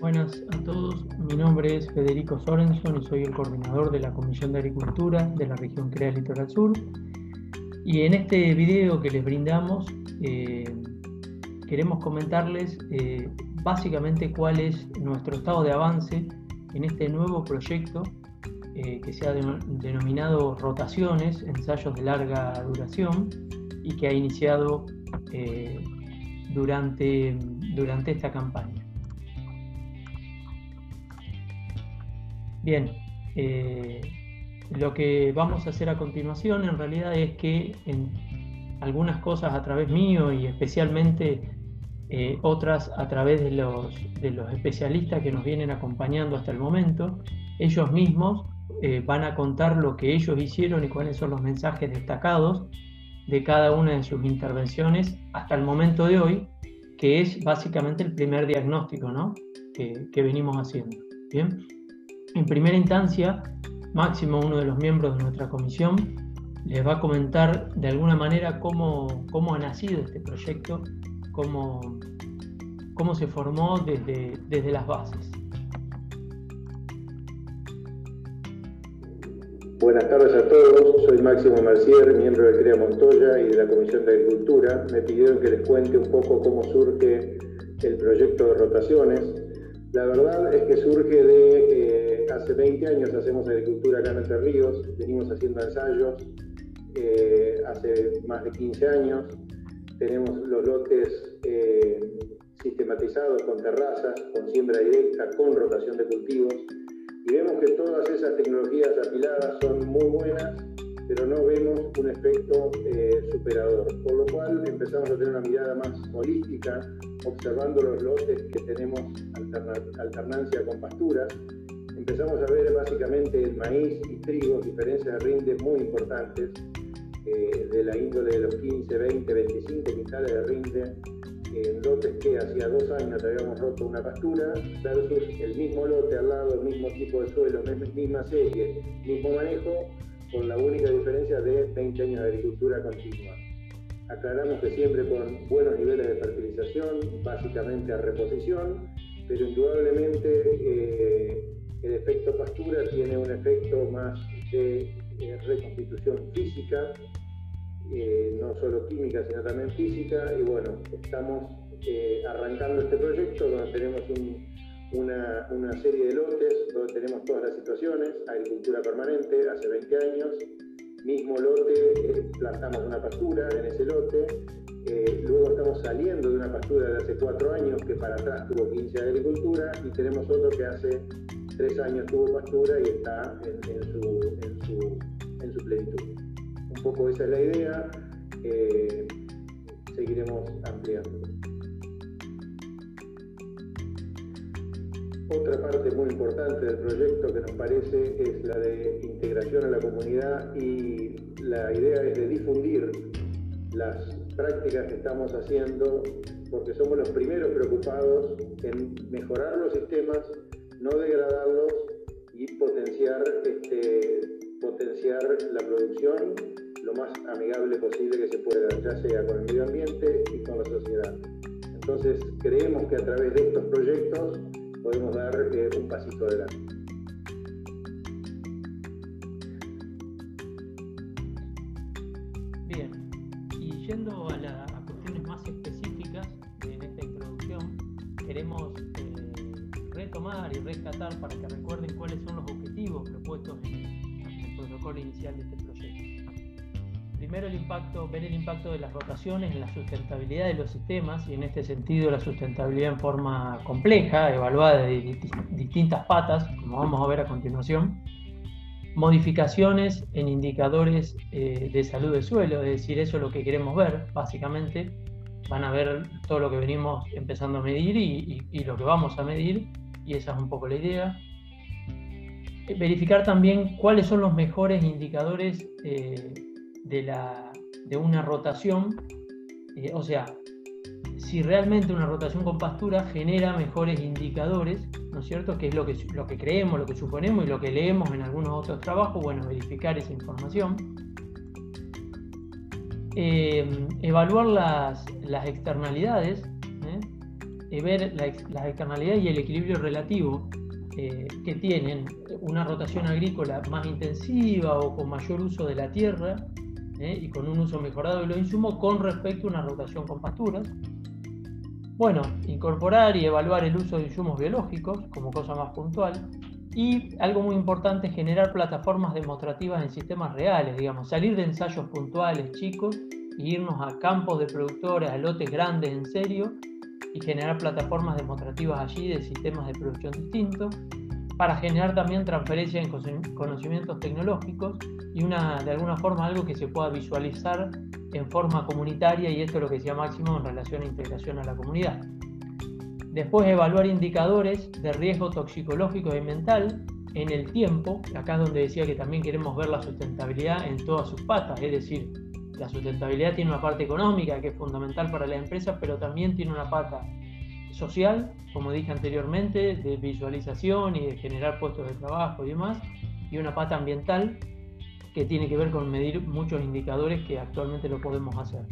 Buenas a todos, mi nombre es Federico Sorenson y soy el coordinador de la Comisión de Agricultura de la región CREA Litoral Sur. Y en este video que les brindamos eh, queremos comentarles eh, básicamente cuál es nuestro estado de avance en este nuevo proyecto eh, que se ha denominado Rotaciones, ensayos de larga duración y que ha iniciado durante, durante esta campaña. Bien, eh, lo que vamos a hacer a continuación en realidad es que en algunas cosas a través mío y especialmente eh, otras a través de los, de los, especialistas que nos vienen acompañando hasta el momento, ellos mismos eh, van a contar lo que ellos hicieron y cuáles son los mensajes destacados de cada una de sus intervenciones hasta el momento de hoy, que es básicamente el primer diagnóstico ¿no? que, que venimos haciendo. Bien. En primera instancia, Máximo, uno de los miembros de nuestra comisión, les va a comentar de alguna manera cómo, cómo ha nacido este proyecto, cómo, cómo se formó desde, desde las bases. Buenas tardes a todos, soy Máximo Mercier, miembro de CREA Montoya y de la Comisión de Agricultura. Me pidieron que les cuente un poco cómo surge el proyecto de rotaciones. La verdad es que surge de, eh, hace 20 años hacemos agricultura acá en Entre Ríos, venimos haciendo ensayos eh, hace más de 15 años, tenemos los lotes eh, sistematizados con terrazas, con siembra directa, con rotación de cultivos, y vemos que todas esas tecnologías apiladas son muy buenas pero no vemos un efecto eh, superador. Por lo cual empezamos a tener una mirada más holística, observando los lotes que tenemos alternancia con pasturas. Empezamos a ver básicamente el maíz y trigo, diferencias de rinde muy importantes, eh, de la índole de los 15, 20, 25 quintales de rinde, en lotes que hacía dos años habíamos roto una pastura, versus el mismo lote al lado, el mismo tipo de suelo, misma serie, mismo manejo, con la única diferencia de 20 años de agricultura continua. Aclaramos que siempre con buenos niveles de fertilización, básicamente a reposición, pero indudablemente pastura tiene un efecto más de eh, reconstitución física, eh, no solo química, sino también física, y bueno, estamos arrancando este proyecto donde tenemos un una, una, serie de lotes donde tenemos todas las situaciones, agricultura permanente hace 20 años, mismo lote, eh, plantamos una pastura en ese lote, eh, luego estamos saliendo de una pastura de hace 4 años que para atrás tuvo 15 de agricultura y tenemos otro que hace 3 años tuvo pastura y está en, su, en, su, en su, plenitud. Un poco esa es la idea, eh, seguiremos ampliando. Otra parte muy importante del proyecto que nos parece es la de integración a la comunidad y la idea es de difundir las prácticas que estamos haciendo porque somos los primeros preocupados en mejorar los sistemas, no degradarlos y potenciar, este, potenciar la producción lo más amigable posible que se pueda, ya sea con el medio ambiente y con la sociedad. Entonces creemos que a través de estos proyectos podemos dar eh, un pasito adelante. Bien, y yendo a, las cuestiones más específicas en esta introducción, queremos eh, retomar y rescatar para que recuerden cuáles son los objetivos propuestos en el protocolo inicial de este proyecto. Primero el impacto, ver el impacto de las rotaciones en la sustentabilidad de los sistemas y en este sentido la sustentabilidad en forma compleja, evaluada de distintas patas, como vamos a ver a continuación. Modificaciones en indicadores eh, de salud del suelo, es decir, eso es lo que queremos ver, básicamente. Van a ver todo lo que venimos empezando a medir y, lo que vamos a medir, y esa es un poco la idea verificar también cuáles son los mejores indicadores eh, de, la, de una rotación, eh, o sea, si realmente una rotación con pastura genera mejores indicadores, ¿no es cierto? Que es lo que, lo que creemos, lo que suponemos y lo que leemos en algunos otros trabajos, bueno, verificar esa información. Eh, evaluar las, las externalidades, ¿eh? Eh, ver las externalidades y el equilibrio relativo eh, que tienen una rotación agrícola más intensiva o con mayor uso de la tierra ¿eh? y con un uso mejorado de los insumos con respecto a una rotación con pasturas. Bueno, incorporar y evaluar el uso de insumos biológicos como cosa más puntual. Y algo muy importante, generar plataformas demostrativas en sistemas reales, digamos, salir de ensayos puntuales chicos e irnos a campos de productores, a lotes grandes en serio y generar plataformas demostrativas allí de sistemas de producción distintos para generar también transferencia en conocimientos tecnológicos y una, de alguna forma algo que se pueda visualizar en forma comunitaria y esto es lo que decía Máximo en relación a integración a la comunidad. Después evaluar indicadores de riesgo toxicológico y mental en el tiempo, acá es donde decía que también queremos ver la sustentabilidad en todas sus patas, es decir, la sustentabilidad tiene una parte económica que es fundamental para las empresas, pero también tiene una pata social, como dije anteriormente, de visualización y de generar puestos de trabajo y demás, y una pata ambiental que tiene que ver con medir muchos indicadores que actualmente lo podemos hacer.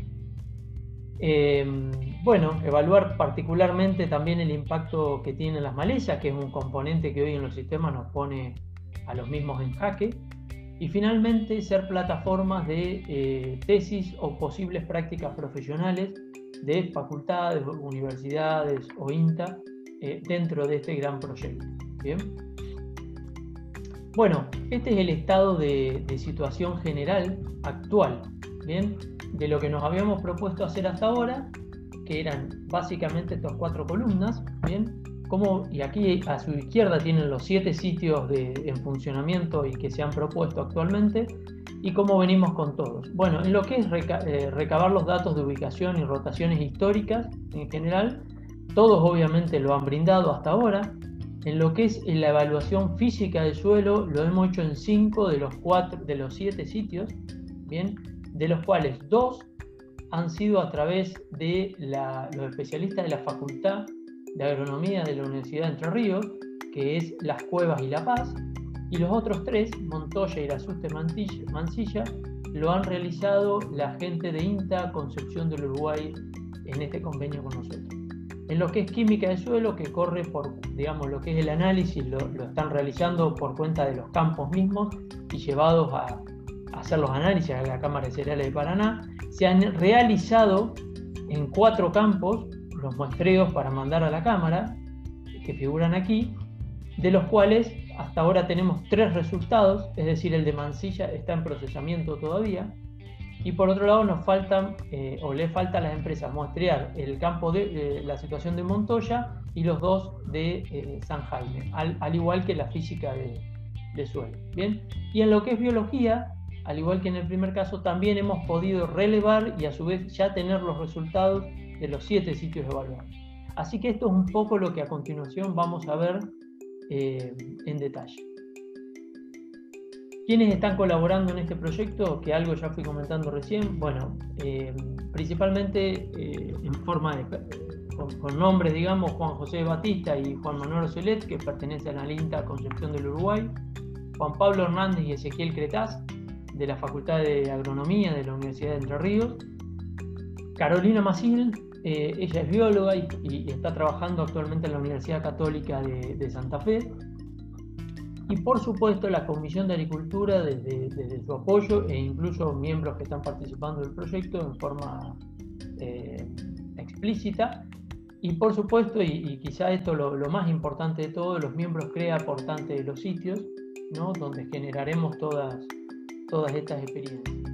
Em, bueno, evaluar particularmente también el impacto que tienen las malezas, que es un componente que hoy en los sistemas nos pone a los mismos en jaque. Y finalmente, ser plataformas de eh, tesis o posibles prácticas profesionales de facultades, universidades o INTA eh, dentro de este gran proyecto. ¿bien? Bueno, este es el estado de, situación general actual, ¿bien? De lo que nos habíamos propuesto hacer hasta ahora, que eran básicamente estas cuatro columnas, ¿bien? Y aquí a su izquierda tienen los siete sitios de, en funcionamiento y que se han propuesto actualmente, y cómo venimos con todos. Bueno, en lo que es eh, recabar los datos de ubicación y rotaciones históricas en general, todos obviamente lo han brindado hasta ahora, en lo que es la evaluación física del suelo, lo hemos hecho en cinco de los cuatro, de los siete sitios, bien, de los cuales dos han sido a través de los especialistas de la Facultad de Agronomía de la Universidad de Entre Ríos, que es Las Cuevas y La Paz, y los otros tres, Montoya, Irasuste Mansilla, lo han realizado la gente de INTA Concepción del Uruguay en este convenio con nosotros. En lo que es química de suelo, que corre por, digamos, lo que es el análisis, lo, están realizando por cuenta de los campos mismos y llevados a, hacer los análisis a la Cámara de Cereales de Paraná, se han realizado en cuatro campos los muestreos para mandar a la Cámara, que figuran aquí, de los cuales hasta ahora tenemos tres resultados, es decir, el de Mansilla está en procesamiento todavía, y por otro lado, nos faltan, eh, o le falta a las empresas muestrear el campo de la situación de Montoya y los dos de eh, San Jaime, al, igual que la física de, suelo. Bien, y en lo que es biología, al igual que en el primer caso, también hemos podido relevar y a su vez ya tener los resultados de los siete sitios evaluados. Así que esto es un poco lo que a continuación vamos a ver eh, en detalle. ¿Quiénes están colaborando en este proyecto? Que algo ya fui comentando recién. Bueno, eh, principalmente eh, en forma de, con, nombres, digamos, Juan José Batista y Juan Manuel Ocelet, que pertenecen a la INTA Concepción del Uruguay. Juan Pablo Hernández y Ezequiel Cretaz, de la Facultad de Agronomía de la Universidad de Entre Ríos. Carolina Masil, eh, ella es bióloga y, está trabajando actualmente en la Universidad Católica de Santa Fe y por supuesto la Comisión de Agricultura desde, su apoyo e incluso miembros que están participando del proyecto en forma eh, explícita y por supuesto, y, quizá esto lo, lo, más importante de todo, los miembros CREA aportantes de los sitios, ¿no? donde generaremos todas, todas estas experiencias.